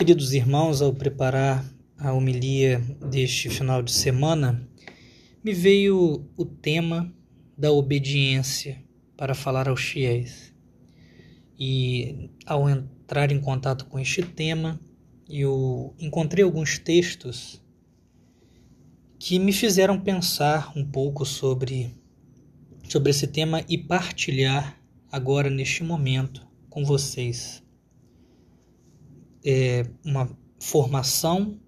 Queridos irmãos, ao preparar a homilia deste final de semana, me veio o tema da obediência para falar aos fiéis. E ao entrar em contato com este tema, eu encontrei alguns textos que me fizeram pensar um pouco sobre, sobre esse tema e partilhar agora neste momento com vocês é, uma formação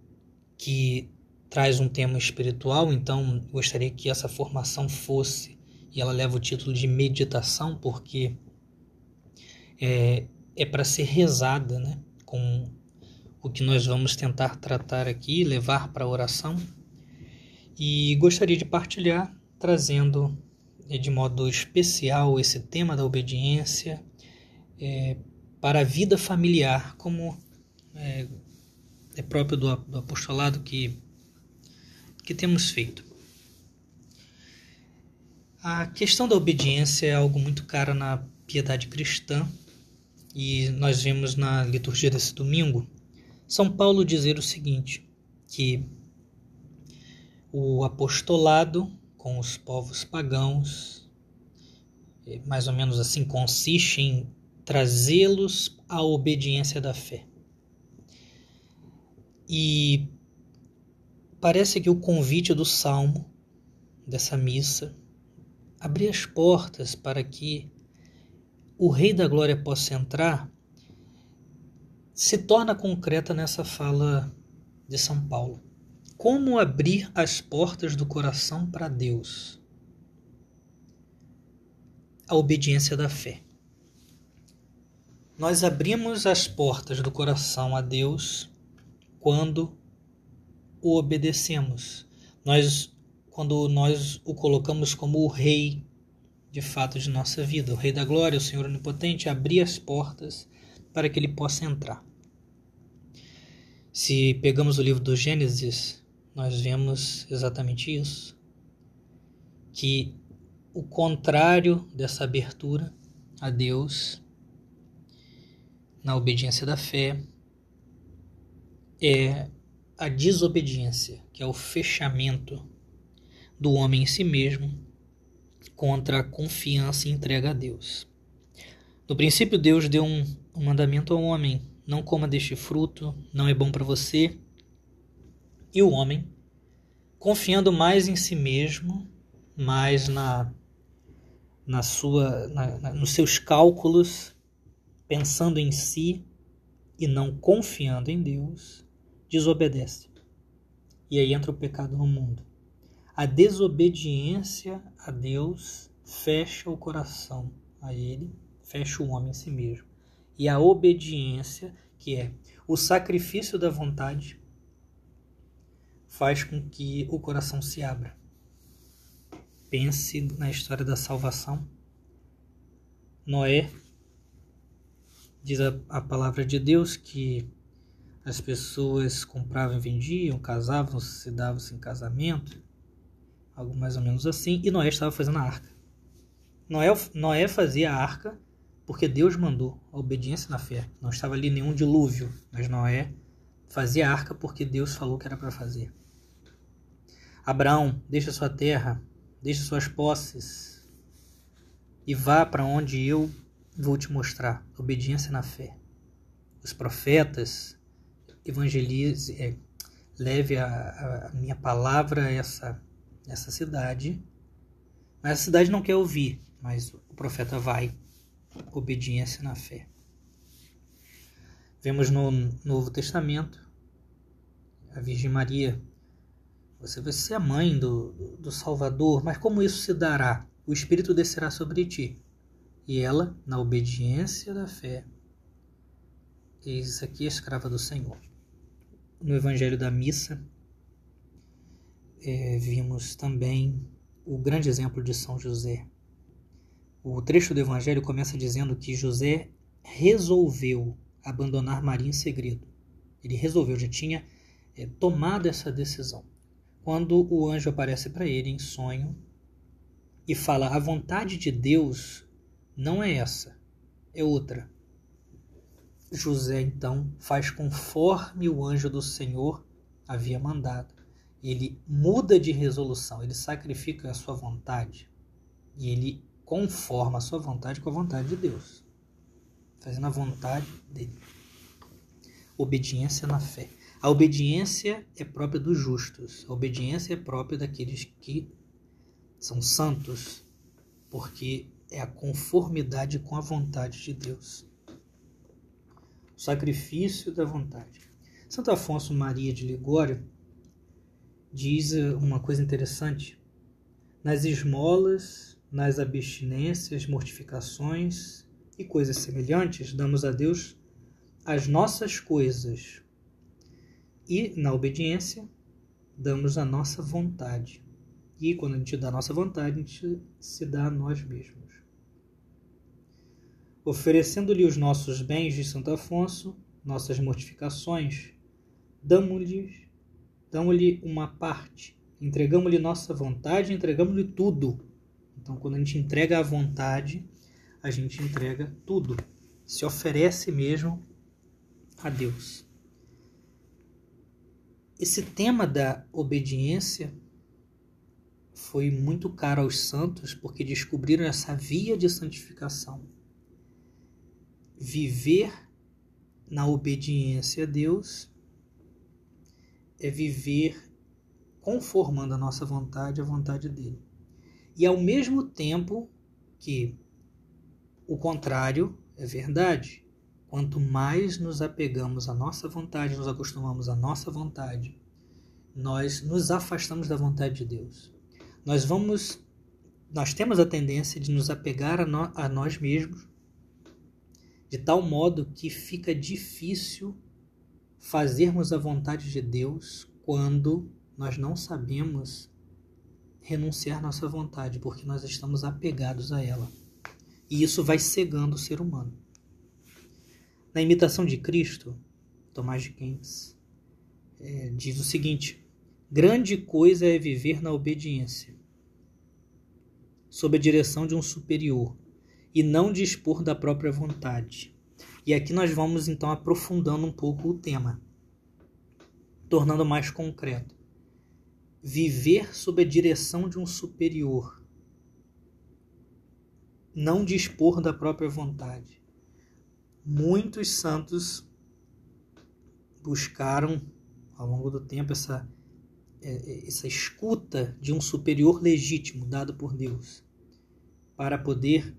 que traz um tema espiritual, então gostaria que essa formação fosse, e ela leva o título de meditação, porque é, é para ser rezada, né? Com o que nós vamos tentar tratar aqui, levar para a oração. E gostaria de partilhar, trazendo é, de modo especial esse tema da obediência é, para a vida familiar, como é, é próprio do, do apostolado que, que temos feito. A questão da obediência é algo muito caro na piedade cristã e nós vemos na liturgia desse domingo São Paulo dizer o seguinte, que o apostolado com os povos pagãos, é, mais ou menos assim, consiste em trazê-los à obediência da fé. E parece que o convite do salmo, dessa missa, abrir as portas para que o Rei da Glória possa entrar, se torna concreta nessa fala de São Paulo. Como abrir as portas do coração para Deus? A obediência da fé. Nós abrimos as portas do coração a Deus quando o obedecemos. Nós quando nós o colocamos como o rei de fato de nossa vida, o rei da glória, o Senhor onipotente, abrir as portas para que ele possa entrar. Se pegamos o livro do Gênesis, nós vemos exatamente isso. Que o contrário dessa abertura a Deus, na obediência da fé, é a desobediência, que é o fechamento do homem em si mesmo contra a confiança e entrega a Deus. No princípio, Deus deu um, um mandamento ao homem: não coma deste fruto, não é bom para você. E o homem, confiando mais em si mesmo, mais na, na sua, na, na, nos seus cálculos, pensando em si e não confiando em Deus, desobedece. E aí entra o pecado no mundo. A desobediência a Deus fecha o coração a Ele, fecha o homem em si mesmo. E a obediência, que é o sacrifício da vontade, faz com que o coração se abra. Pense na história da salvação. Noé diz a, a palavra de Deus que as pessoas compravam e vendiam, casavam, se davam-se em casamento, algo mais ou menos assim, e Noé estava fazendo a arca. Noé, Noé fazia a arca porque Deus mandou, a obediência na fé. Não estava ali nenhum dilúvio, mas Noé fazia a arca porque Deus falou que era para fazer. Abraão, deixa sua terra, deixa suas posses e vá para onde eu vou te mostrar. Obediência na fé. Os profetas evangelize, é, leve a, a, minha palavra a essa, essa cidade. Mas a cidade não quer ouvir, mas o profeta vai. Obediência na fé. Vemos no Novo Testamento a Virgem Maria. Você vai ser a mãe do, do, do Salvador, mas como isso se dará? O Espírito descerá sobre ti. E ela, na obediência da fé, eis aqui a escrava do Senhor no Evangelho da Missa, é, vimos também o grande exemplo de São José. O trecho do Evangelho começa dizendo que José resolveu abandonar Maria em segredo. Ele resolveu, já tinha é, tomado essa decisão. Quando o anjo aparece para ele em sonho e fala: A vontade de Deus não é essa, é outra. José então faz conforme o anjo do Senhor havia mandado. Ele muda de resolução, ele sacrifica a sua vontade e ele conforma a sua vontade com a vontade de Deus, fazendo a vontade dele. Obediência na fé. A obediência é própria dos justos, a obediência é própria daqueles que são santos, porque é a conformidade com a vontade de Deus. Sacrifício da vontade. Santo Afonso Maria de Ligório diz uma coisa interessante. Nas esmolas, nas abstinências, mortificações e coisas semelhantes, damos a Deus as nossas coisas. E na obediência, damos a nossa vontade. E quando a gente dá a nossa vontade, a gente se dá a nós mesmos. Oferecendo-lhe os nossos bens de Santo Afonso, nossas mortificações, damos-lhe damos uma parte, entregamos-lhe nossa vontade, entregamos-lhe tudo. Então, quando a gente entrega a vontade, a gente entrega tudo, se oferece mesmo a Deus. Esse tema da obediência foi muito caro aos santos porque descobriram essa via de santificação. Viver na obediência a Deus é viver conformando a nossa vontade à vontade dele. E ao mesmo tempo que o contrário é verdade. Quanto mais nos apegamos à nossa vontade, nos acostumamos à nossa vontade, nós nos afastamos da vontade de Deus. Nós vamos nós temos a tendência de nos apegar a, no, a nós mesmos de tal modo que fica difícil fazermos a vontade de Deus quando nós não sabemos renunciar nossa vontade, porque nós estamos apegados a ela. E isso vai cegando o ser humano. Na imitação de Cristo, Tomás de Kempis é, diz o seguinte: grande coisa é viver na obediência, sob a direção de um superior, e não dispor da própria vontade e aqui nós vamos então aprofundando um pouco o tema, tornando mais concreto. Viver sob a direção de um superior, não dispor da própria vontade. Muitos santos buscaram ao longo do tempo essa, é, é, essa escuta de um superior legítimo dado por Deus para poder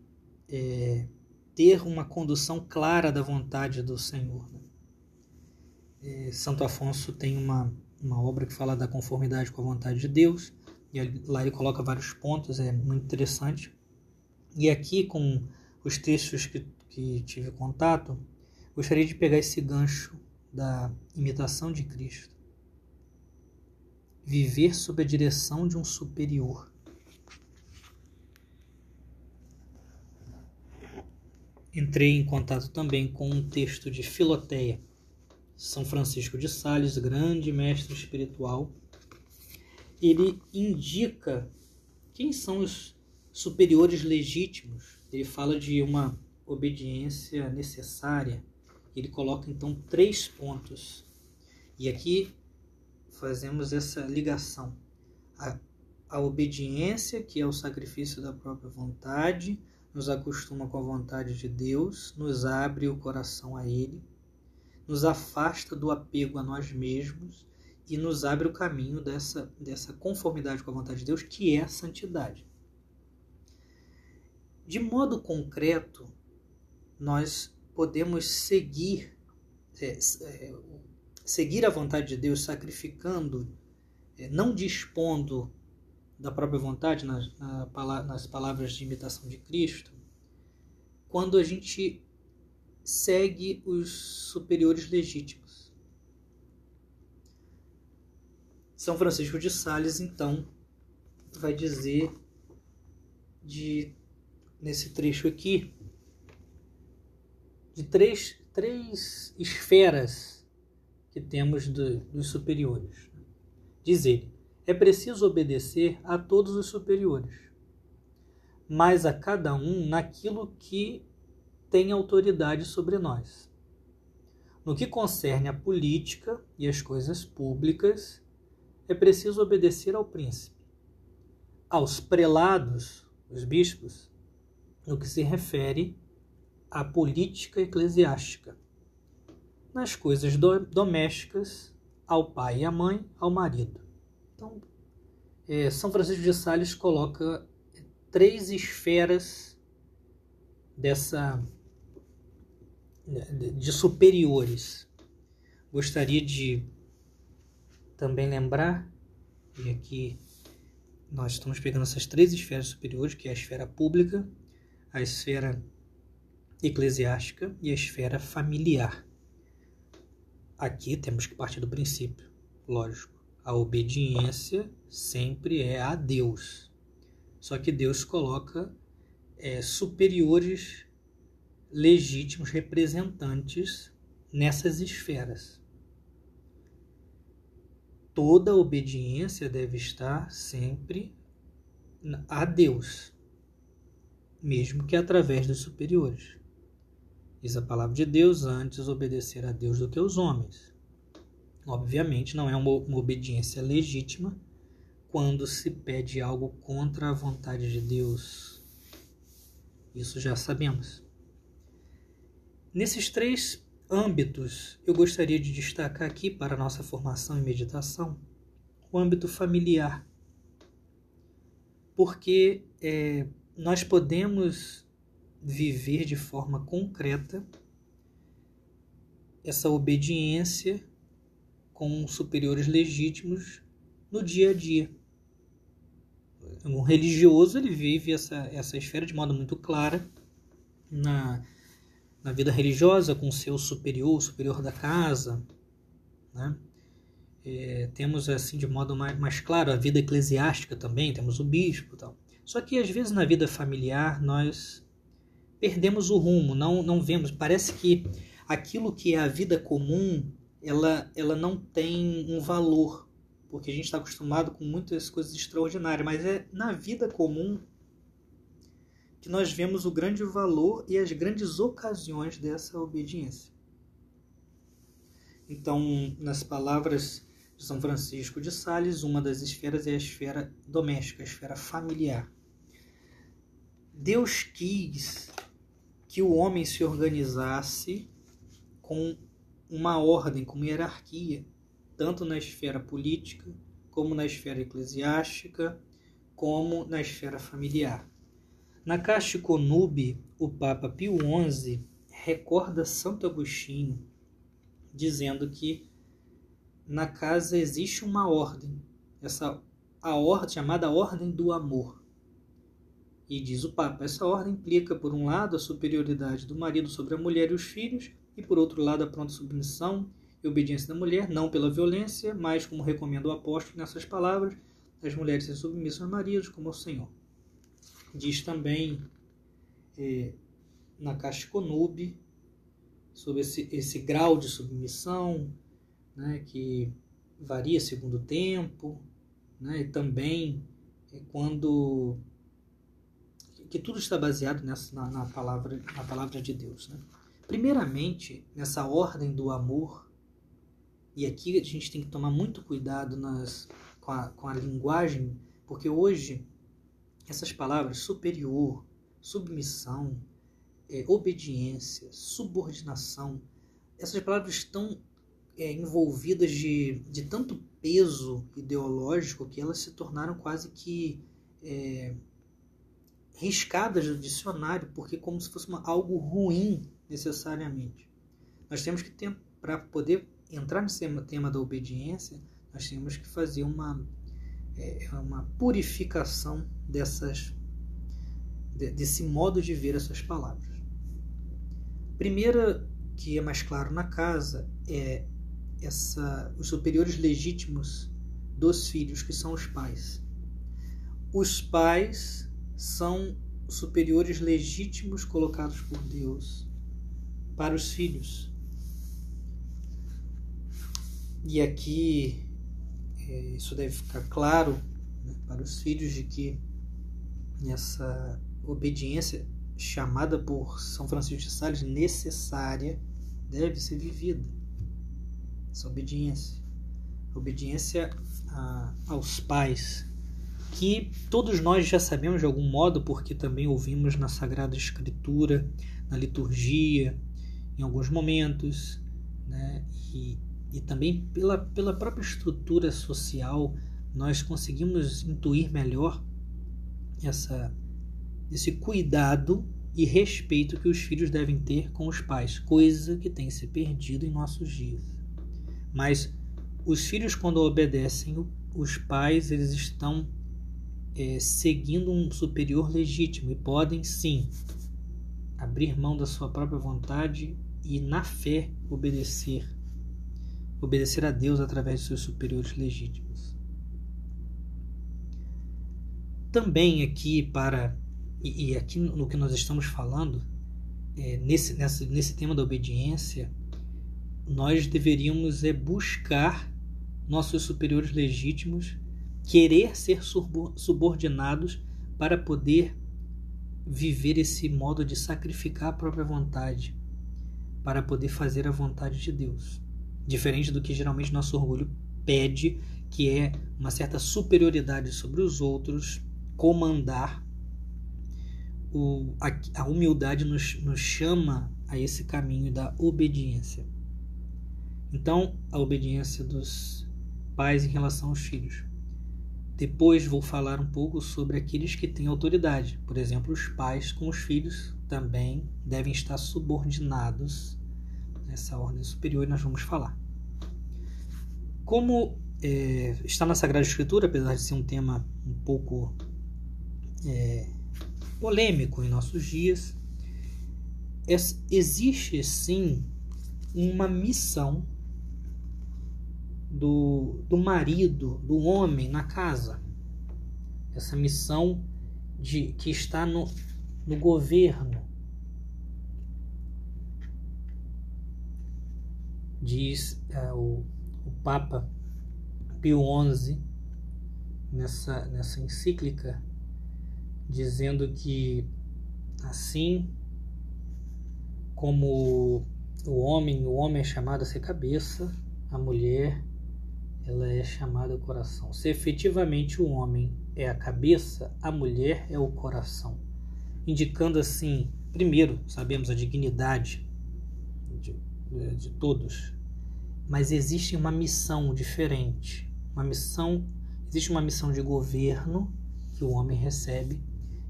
é, ter uma condução clara da vontade do Senhor. Né? É, Santo Afonso tem uma, uma obra que fala da conformidade com a vontade de Deus, e lá ele coloca vários pontos, é muito interessante. E aqui, com os textos que, que tive contato, gostaria de pegar esse gancho da imitação de Cristo. Viver sob a direção de um superior. Entrei em contato também com um texto de Filoteia, São Francisco de Sales, grande mestre espiritual. Ele indica quem são os superiores legítimos. Ele fala de uma obediência necessária. Ele coloca então três pontos. E aqui fazemos essa ligação. A, a obediência, que é o sacrifício da própria vontade, nos acostuma com a vontade de Deus, nos abre o coração a Ele, nos afasta do apego a nós mesmos e nos abre o caminho dessa, dessa conformidade com a vontade de Deus, que é a santidade. De modo concreto, nós podemos seguir é, é, seguir a vontade de Deus sacrificando, é, não dispondo da própria vontade, nas, nas palavras de imitação de Cristo, quando a gente segue os superiores legítimos. São Francisco de Sales, então, vai dizer de nesse trecho aqui de três, três esferas que temos do, dos superiores. Diz ele: é preciso obedecer a todos os superiores, mas a cada um naquilo que tem autoridade sobre nós. No que concerne à política e as coisas públicas, é preciso obedecer ao príncipe. Aos prelados, os bispos, no que se refere à política eclesiástica. Nas coisas do domésticas, ao pai e à mãe, ao marido. Então, é, São Francisco de Sales coloca três esferas dessa de superiores. Gostaria de também lembrar, e aqui nós estamos pegando essas três esferas superiores, que é a esfera pública, a esfera eclesiástica e a esfera familiar. Aqui temos que partir do princípio, lógico, a obediência sempre é a Deus. Só que Deus coloca é, superiores legítimos representantes nessas esferas. Toda obediência deve estar sempre a Deus, mesmo que através dos superiores. Diz a palavra de Deus: antes obedecer a Deus do que aos homens. Obviamente, não é uma, uma obediência legítima quando se pede algo contra a vontade de Deus. Isso já sabemos. Nesses três âmbitos, eu gostaria de destacar aqui para nossa formação e meditação o âmbito familiar. Porque é, nós podemos viver de forma concreta essa obediência com superiores legítimos no dia a dia. Um religioso ele vive essa, essa esfera de modo muito clara na na vida religiosa com o seu superior, o superior da casa, né? É, temos assim de modo mais, mais claro a vida eclesiástica também, temos o bispo, tal. Só que às vezes na vida familiar nós perdemos o rumo, não não vemos, parece que aquilo que é a vida comum, ela ela não tem um valor, porque a gente está acostumado com muitas coisas extraordinárias, mas é na vida comum que nós vemos o grande valor e as grandes ocasiões dessa obediência. Então, nas palavras de São Francisco de Sales, uma das esferas é a esfera doméstica, a esfera familiar. Deus quis que o homem se organizasse com uma ordem, com uma hierarquia, tanto na esfera política, como na esfera eclesiástica, como na esfera familiar. Na Caixa Conube, o Papa Pio XI recorda Santo Agostinho, dizendo que na casa existe uma ordem, essa a ordem chamada ordem do amor. E diz o Papa, essa ordem implica, por um lado, a superioridade do marido sobre a mulher e os filhos, e por outro lado, a pronta submissão e obediência da mulher, não pela violência, mas, como recomenda o apóstolo nessas palavras, as mulheres se submissam aos maridos como ao Senhor. Diz também é, na Caixa Conube sobre esse, esse grau de submissão, né, que varia segundo o tempo, né, e também é quando que tudo está baseado nessa, na, na, palavra, na palavra de Deus. Né? Primeiramente, nessa ordem do amor, e aqui a gente tem que tomar muito cuidado nas, com, a, com a linguagem, porque hoje essas palavras superior, submissão, é, obediência, subordinação, essas palavras estão é, envolvidas de, de tanto peso ideológico que elas se tornaram quase que é, riscadas do dicionário, porque como se fosse uma, algo ruim necessariamente. Nós temos que para poder entrar nesse tema da obediência, nós temos que fazer uma é, é uma purificação dessas desse modo de ver essas palavras. Primeira que é mais claro na casa é essa os superiores legítimos dos filhos que são os pais. Os pais são superiores legítimos colocados por Deus para os filhos. E aqui é, isso deve ficar claro né, para os filhos de que essa obediência chamada por São Francisco de Sales necessária deve ser vivida. Essa obediência. Obediência a, aos pais, que todos nós já sabemos de algum modo, porque também ouvimos na Sagrada Escritura, na liturgia, em alguns momentos, né? e, e também pela, pela própria estrutura social, nós conseguimos intuir melhor essa, esse cuidado e respeito que os filhos devem ter com os pais, coisa que tem se perdido em nossos dias. Mas os filhos, quando obedecem os pais, eles estão é, seguindo um superior legítimo e podem sim abrir mão da sua própria vontade e, na fé, obedecer. Obedecer a Deus através de seus superiores legítimos. Também aqui para e, e aqui no que nós estamos falando, é, nesse, nesse, nesse tema da obediência, nós deveríamos é, buscar nossos superiores legítimos, querer ser subordinados para poder viver esse modo de sacrificar a própria vontade, para poder fazer a vontade de Deus. Diferente do que geralmente nosso orgulho pede, que é uma certa superioridade sobre os outros, comandar o, a, a humildade nos, nos chama a esse caminho da obediência. Então, a obediência dos pais em relação aos filhos. Depois vou falar um pouco sobre aqueles que têm autoridade. Por exemplo, os pais com os filhos também devem estar subordinados nessa ordem superior e nós vamos falar. Como é, está na Sagrada Escritura, apesar de ser um tema um pouco é, polêmico em nossos dias, existe sim uma missão do, do marido, do homem na casa. Essa missão de que está no, no governo. Diz é, o, o Papa Pio XI nessa, nessa encíclica dizendo que assim como o homem, o homem é chamado a ser cabeça, a mulher ela é chamada coração. Se efetivamente o homem é a cabeça, a mulher é o coração, indicando assim, primeiro, sabemos a dignidade de, de todos, mas existe uma missão diferente, uma missão, existe uma missão de governo que o homem recebe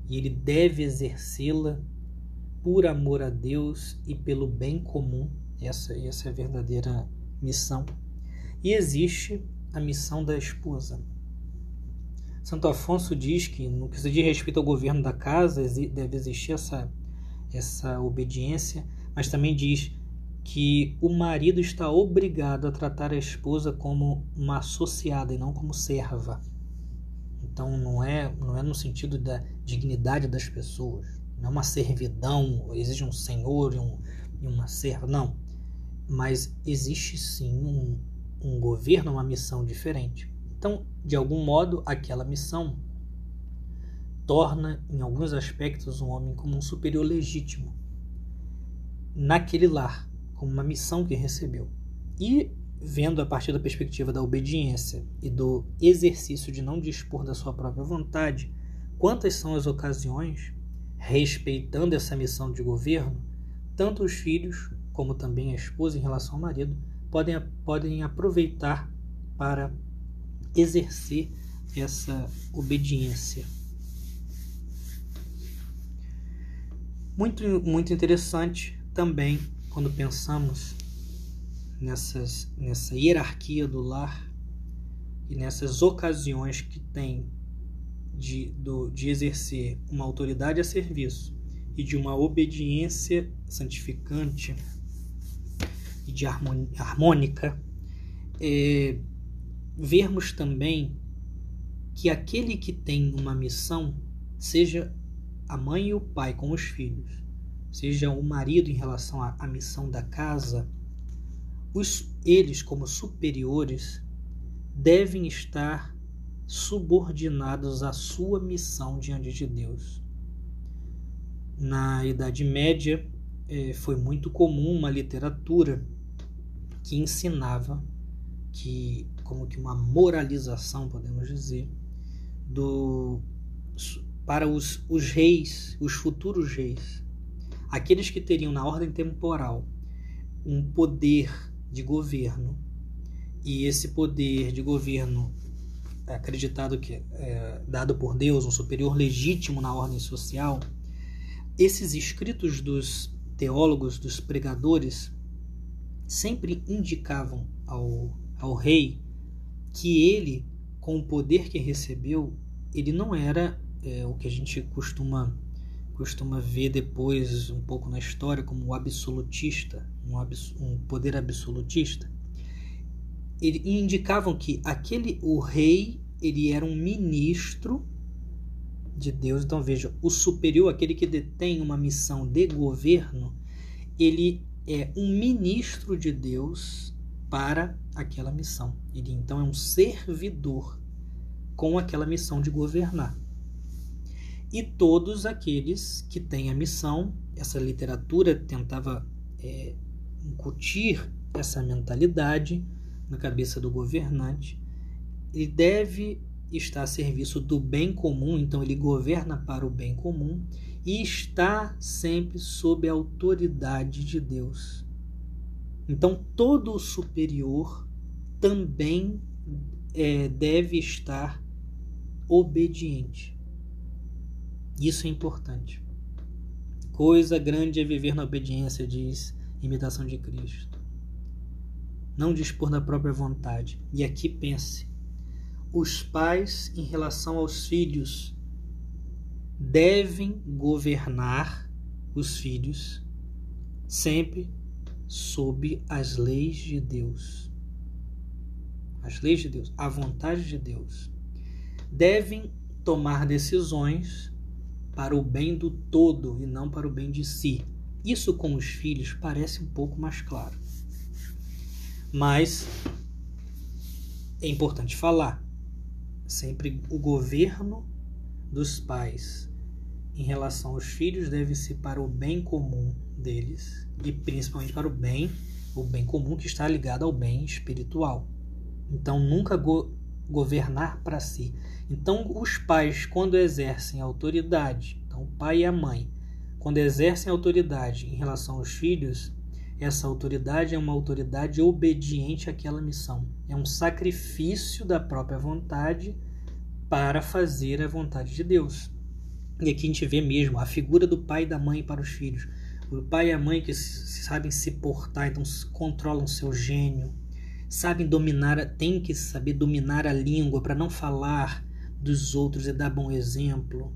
e ele deve exercê-la por amor a Deus e pelo bem comum. Essa, essa é a verdadeira missão. E existe a missão da esposa. Santo Afonso diz que, no que se diz respeito ao governo da casa, deve existir essa, essa obediência, mas também diz que o marido está obrigado a tratar a esposa como uma associada e não como serva. Então não é, não é no sentido da dignidade das pessoas, não é uma servidão, existe um senhor e, um, e uma serva, não. Mas existe sim um, um governo, uma missão diferente. Então, de algum modo, aquela missão torna, em alguns aspectos, um homem como um superior legítimo naquele lar, como uma missão que recebeu. E vendo a partir da perspectiva da obediência e do exercício de não dispor da sua própria vontade, quantas são as ocasiões, respeitando essa missão de governo, tanto os filhos como também a esposa em relação ao marido podem, podem aproveitar para exercer essa obediência. Muito, muito interessante também quando pensamos nessas, nessa hierarquia do lar e nessas ocasiões que tem de, do, de exercer uma autoridade a serviço e de uma obediência santificante e de harmônica, é, vermos também que aquele que tem uma missão, seja a mãe e o pai com os filhos, seja o marido em relação à, à missão da casa, os, eles, como superiores, devem estar subordinados à sua missão diante de Deus. Na Idade Média, é, foi muito comum uma literatura que ensinava que como que uma moralização podemos dizer do para os, os reis, os futuros reis, aqueles que teriam na ordem temporal um poder de governo e esse poder de governo acreditado que é dado por Deus, um superior legítimo na ordem social, esses escritos dos teólogos, dos pregadores, sempre indicavam ao, ao rei que ele, com o poder que recebeu, ele não era é, o que a gente costuma costuma ver depois um pouco na história como um absolutista, um, abs, um poder absolutista. Ele, indicavam que aquele o rei ele era um ministro de Deus. Então veja, o superior, aquele que detém uma missão de governo, ele é um ministro de Deus para aquela missão. Ele então é um servidor com aquela missão de governar. E todos aqueles que têm a missão, essa literatura tentava é, incutir essa mentalidade na cabeça do governante. Ele deve está a serviço do bem comum, então ele governa para o bem comum e está sempre sob a autoridade de Deus. Então todo o superior também é, deve estar obediente. Isso é importante. Coisa grande é viver na obediência, diz imitação de Cristo. Não dispor da própria vontade. E aqui pense: os pais em relação aos filhos devem governar os filhos sempre sob as leis de Deus. As leis de Deus, a vontade de Deus. Devem tomar decisões para o bem do todo e não para o bem de si. Isso com os filhos parece um pouco mais claro. Mas é importante falar Sempre o governo dos pais em relação aos filhos deve ser para o bem comum deles e principalmente para o bem, o bem comum que está ligado ao bem espiritual. Então nunca go governar para si. Então os pais quando exercem autoridade, então o pai e a mãe, quando exercem autoridade em relação aos filhos, essa autoridade é uma autoridade obediente àquela missão. É um sacrifício da própria vontade para fazer a vontade de Deus. E aqui a gente vê mesmo a figura do pai e da mãe para os filhos. O pai e a mãe que sabem se portar, então controlam seu gênio, sabem dominar, têm que saber dominar a língua para não falar dos outros e dar bom exemplo.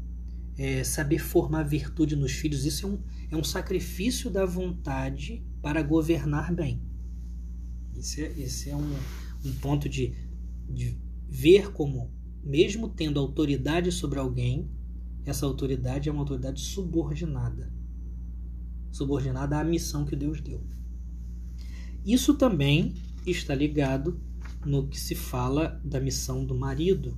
É, saber formar virtude nos filhos, isso é um, é um sacrifício da vontade para governar bem. Esse é, esse é um, um ponto de, de ver como, mesmo tendo autoridade sobre alguém, essa autoridade é uma autoridade subordinada subordinada à missão que Deus deu. Isso também está ligado no que se fala da missão do marido.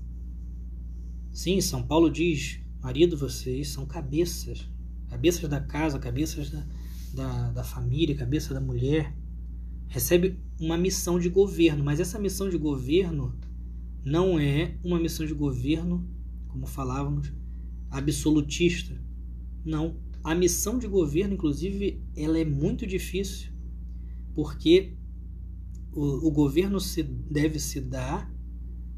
Sim, São Paulo diz: marido, vocês são cabeças, cabeças da casa, cabeças da, da, da família, cabeça da mulher, recebe uma missão de governo, mas essa missão de governo não é uma missão de governo, como falávamos, absolutista. Não. A missão de governo, inclusive, ela é muito difícil, porque o, o governo se deve se dar,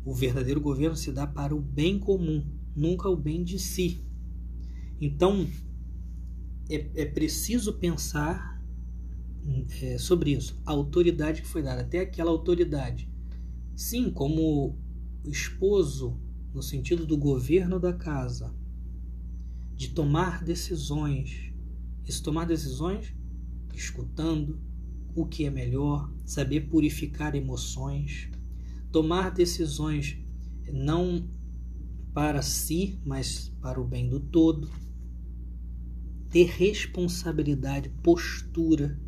o verdadeiro governo se dá para o bem comum, nunca o bem de si. Então, é, é preciso pensar é, sobre isso. A autoridade que foi dada, até aquela autoridade. Sim, como esposo, no sentido do governo da casa, de tomar decisões. Isso tomar decisões escutando o que é melhor, saber purificar emoções, tomar decisões não para si, mas para o bem do todo. Ter responsabilidade, postura,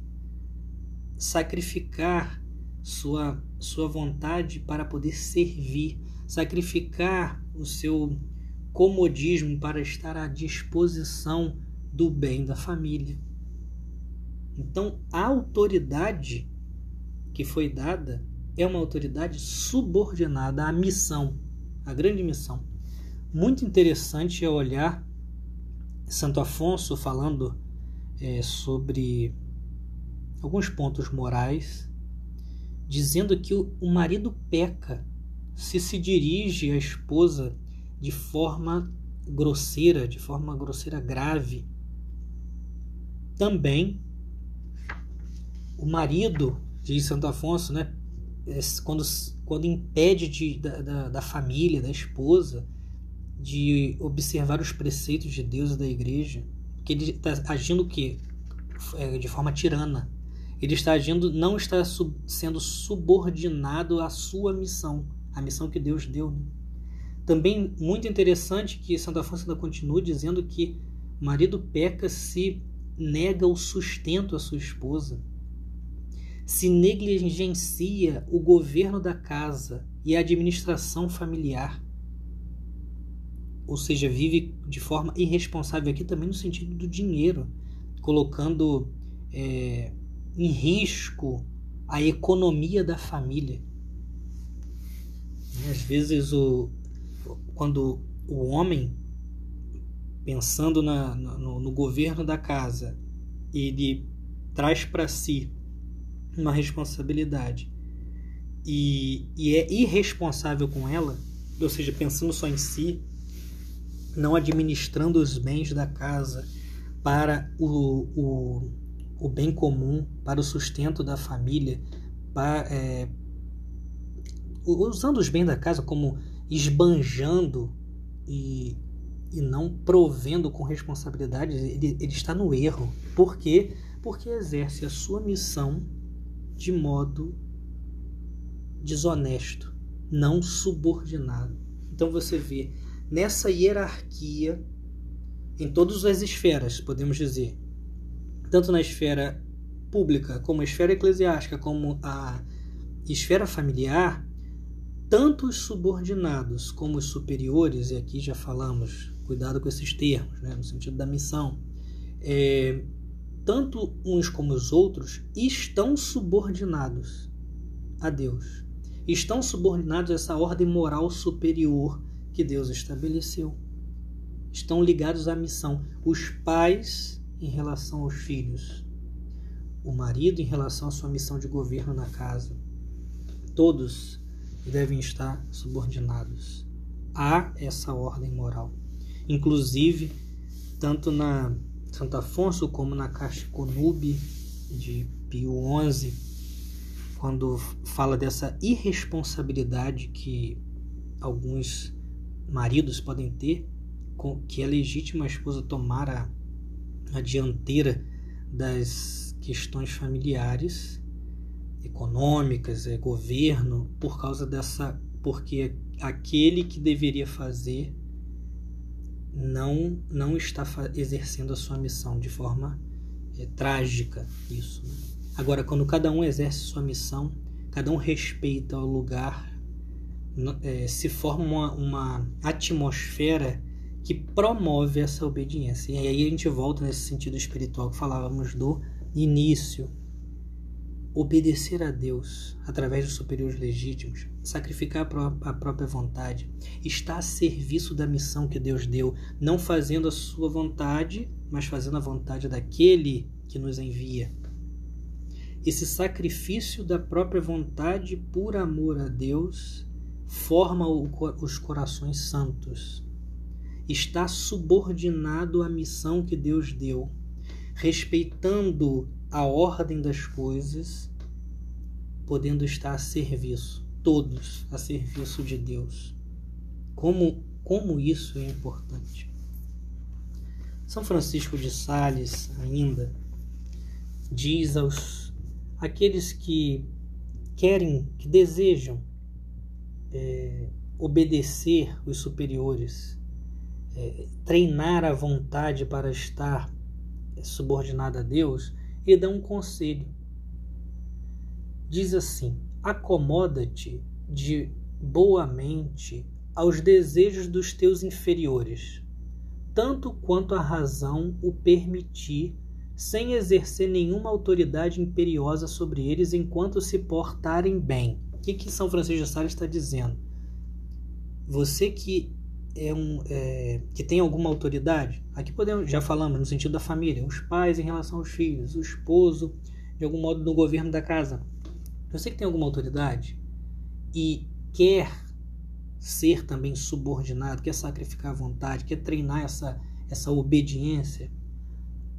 sacrificar sua, sua vontade para poder servir, sacrificar o seu comodismo para estar à disposição do bem da família. Então, a autoridade que foi dada é uma autoridade subordinada à missão, à grande missão. Muito interessante é olhar Santo Afonso falando é, sobre alguns pontos morais, dizendo que o, o marido peca se se dirige à esposa de forma grosseira, de forma grosseira grave. Também o marido, diz Santo Afonso, né, quando, quando impede de, da, da, da família, da esposa, de observar os preceitos de Deus e da igreja, que ele está agindo o quê? É, de forma tirana. Ele está agindo, não está sub, sendo subordinado à sua missão, a missão que Deus deu. Né? Também muito interessante que Santo Afonso ainda continua dizendo que o marido peca se nega o sustento à sua esposa, se negligencia o governo da casa e a administração familiar, ou seja, vive de forma irresponsável aqui também no sentido do dinheiro, colocando é, em risco a economia da família. Às vezes, o, quando o homem, pensando na, no, no governo da casa, ele traz para si uma responsabilidade e, e é irresponsável com ela, ou seja, pensando só em si, não administrando os bens da casa para o, o, o bem comum, para o sustento da família, para, é, usando os bens da casa como esbanjando e, e não provendo com responsabilidade, ele, ele está no erro. Por quê? Porque exerce a sua missão de modo desonesto, não subordinado. Então você vê nessa hierarquia em todas as esferas, podemos dizer, tanto na esfera pública, como a esfera eclesiástica, como a esfera familiar, tanto os subordinados como os superiores, e aqui já falamos, cuidado com esses termos, né, no sentido da missão, é, tanto uns como os outros estão subordinados a Deus, estão subordinados a essa ordem moral superior que Deus estabeleceu. Estão ligados à missão. Os pais em relação aos filhos, o marido em relação à sua missão de governo na casa. Todos devem estar subordinados a essa ordem moral. Inclusive, tanto na Santo Afonso como na Caixa Conube de Pio XI, quando fala dessa irresponsabilidade que alguns maridos podem ter, que é legítima a esposa tomar a, a dianteira das questões familiares, econômicas, é, governo, por causa dessa. porque aquele que deveria fazer não, não está exercendo a sua missão de forma é, trágica. Isso. Né? Agora, quando cada um exerce sua missão, cada um respeita o lugar é, se forma uma, uma atmosfera que promove essa obediência. E aí a gente volta nesse sentido espiritual que falávamos do início. Obedecer a Deus através dos superiores legítimos, sacrificar a própria vontade, estar a serviço da missão que Deus deu, não fazendo a sua vontade, mas fazendo a vontade daquele que nos envia. Esse sacrifício da própria vontade por amor a Deus forma os corações santos. Está subordinado à missão que Deus deu, respeitando a ordem das coisas, podendo estar a serviço, todos a serviço de Deus. Como, como isso é importante. São Francisco de Sales ainda diz aos aqueles que querem, que desejam é, obedecer os superiores, é, treinar a vontade para estar subordinada a Deus, ele dá um conselho. Diz assim: acomoda-te de boa mente aos desejos dos teus inferiores, tanto quanto a razão o permitir sem exercer nenhuma autoridade imperiosa sobre eles enquanto se portarem bem. O que, que São Francisco de Sales está dizendo? Você que é um é, que tem alguma autoridade, aqui podemos já falamos no sentido da família, os pais em relação aos filhos, o esposo de algum modo no governo da casa. Você que tem alguma autoridade e quer ser também subordinado, quer sacrificar a vontade, quer treinar essa essa obediência,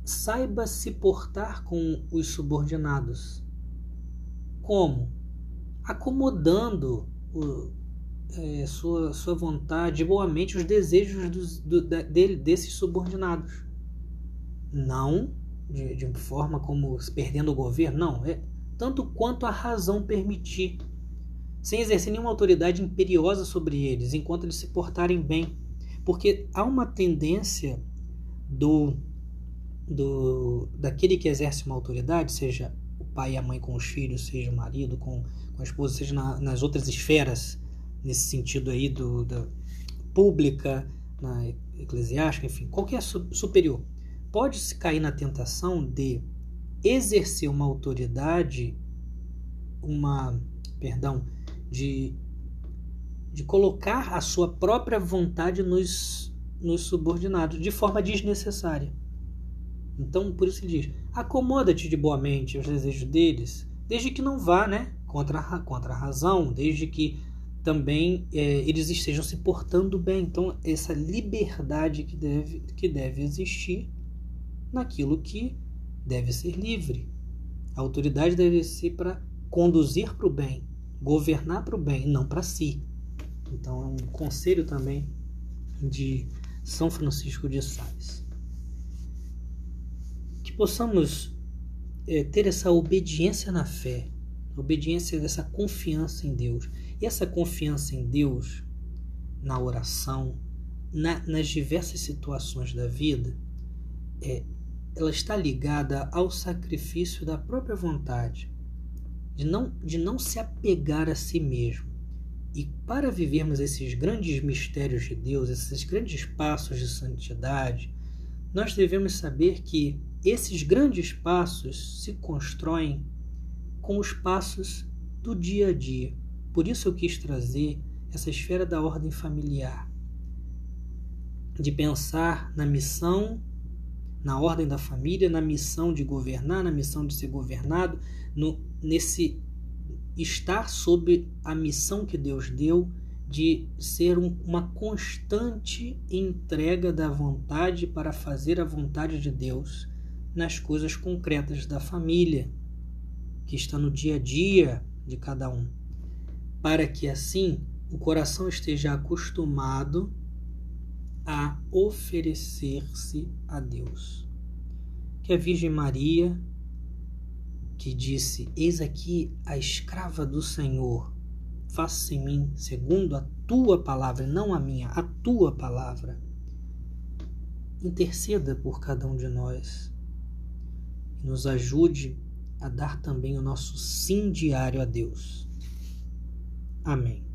saiba se portar com os subordinados. Como? Acomodando o, é, sua, sua vontade, boamente os desejos dos, do, da, dele, desses subordinados. Não de, de forma como perdendo o governo, não. É tanto quanto a razão permitir, sem exercer nenhuma autoridade imperiosa sobre eles, enquanto eles se portarem bem. Porque há uma tendência do, do daquele que exerce uma autoridade, seja o pai e a mãe com os filhos, seja o marido com, com a esposa, seja na, nas outras esferas nesse sentido aí do, da pública, na eclesiástica, enfim, qualquer superior, pode se cair na tentação de exercer uma autoridade, uma, perdão, de, de colocar a sua própria vontade nos, nos subordinados de forma desnecessária. Então, por isso ele diz: acomoda-te de boa mente aos desejos deles, desde que não vá né, contra, contra a razão, desde que também é, eles estejam se portando bem. Então, essa liberdade que deve, que deve existir naquilo que deve ser livre. A autoridade deve ser para conduzir para o bem, governar para o bem, não para si. Então, é um conselho também de São Francisco de Sales. Que possamos é, ter essa obediência na fé, obediência dessa confiança em Deus e essa confiança em Deus, na oração, na, nas diversas situações da vida, é, ela está ligada ao sacrifício da própria vontade, de não, de não se apegar a si mesmo. E para vivermos esses grandes mistérios de Deus, esses grandes passos de santidade, nós devemos saber que esses grandes passos se constroem com os passos do dia a dia. Por isso eu quis trazer essa esfera da ordem familiar, de pensar na missão, na ordem da família, na missão de governar, na missão de ser governado, no, nesse estar sob a missão que Deus deu de ser um, uma constante entrega da vontade para fazer a vontade de Deus nas coisas concretas da família, que está no dia a dia de cada um para que assim o coração esteja acostumado a oferecer-se a Deus. Que a Virgem Maria, que disse: Eis aqui a escrava do Senhor, faça em mim segundo a tua palavra, não a minha, a tua palavra. Interceda por cada um de nós e nos ajude a dar também o nosso sim diário a Deus. Amém.